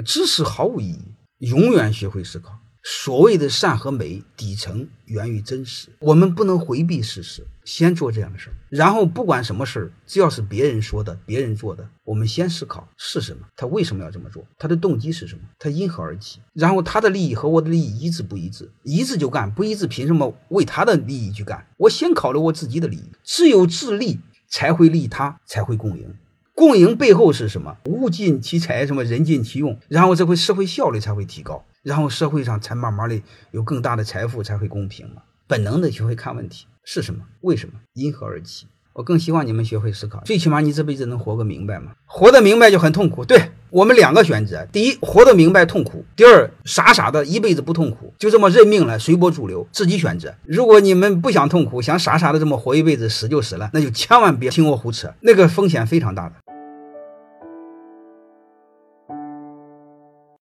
知识毫无意义，永远学会思考。所谓的善和美，底层源于真实。我们不能回避事实，先做这样的事儿，然后不管什么事儿，只要是别人说的、别人做的，我们先思考是什么，他为什么要这么做，他的动机是什么，他因何而起，然后他的利益和我的利益一致不一致？一致就干，不一致凭什么为他的利益去干？我先考虑我自己的利益，只有自利才会利他，才会共赢。共赢背后是什么？物尽其才，什么人尽其用，然后这会社会效率才会提高，然后社会上才慢慢的有更大的财富，才会公平嘛。本能的学会看问题是什么？为什么？因何而起？我更希望你们学会思考，最起码你这辈子能活个明白嘛？活得明白就很痛苦。对我们两个选择：第一，活得明白痛苦；第二，傻傻的一辈子不痛苦，就这么认命了，随波逐流，自己选择。如果你们不想痛苦，想傻傻的这么活一辈子，死就死了，那就千万别听我胡扯，那个风险非常大的。